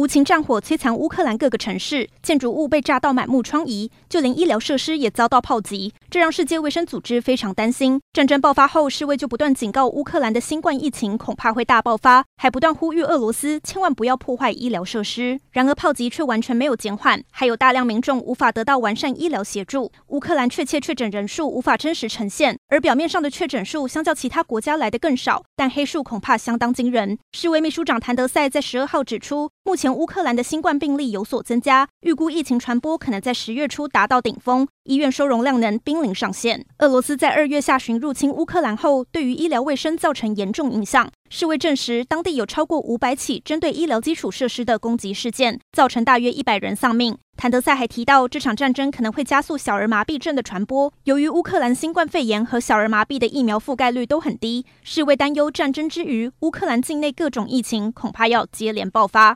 无情战火摧残乌克兰各个城市，建筑物被炸到满目疮痍，就连医疗设施也遭到炮击，这让世界卫生组织非常担心。战争爆发后，世卫就不断警告乌克兰的新冠疫情恐怕会大爆发，还不断呼吁俄罗斯千万不要破坏医疗设施。然而炮击却完全没有减缓，还有大量民众无法得到完善医疗协助。乌克兰确切确诊人数无法真实呈现，而表面上的确诊数相较其他国家来得更少，但黑数恐怕相当惊人。世卫秘书长谭德赛在十二号指出，目前乌克兰的新冠病例有所增加，预估疫情传播可能在十月初达到顶峰，医院收容量能濒临上限。俄罗斯在二月下旬入侵乌克兰后，对于医疗卫生造成严重影响。世卫证实，当地有超过五百起针对医疗基础设施的攻击事件，造成大约一百人丧命。谭德赛还提到，这场战争可能会加速小儿麻痹症的传播。由于乌克兰新冠肺炎和小儿麻痹的疫苗覆盖率都很低，世卫担忧战争之余，乌克兰境内各种疫情恐怕要接连爆发。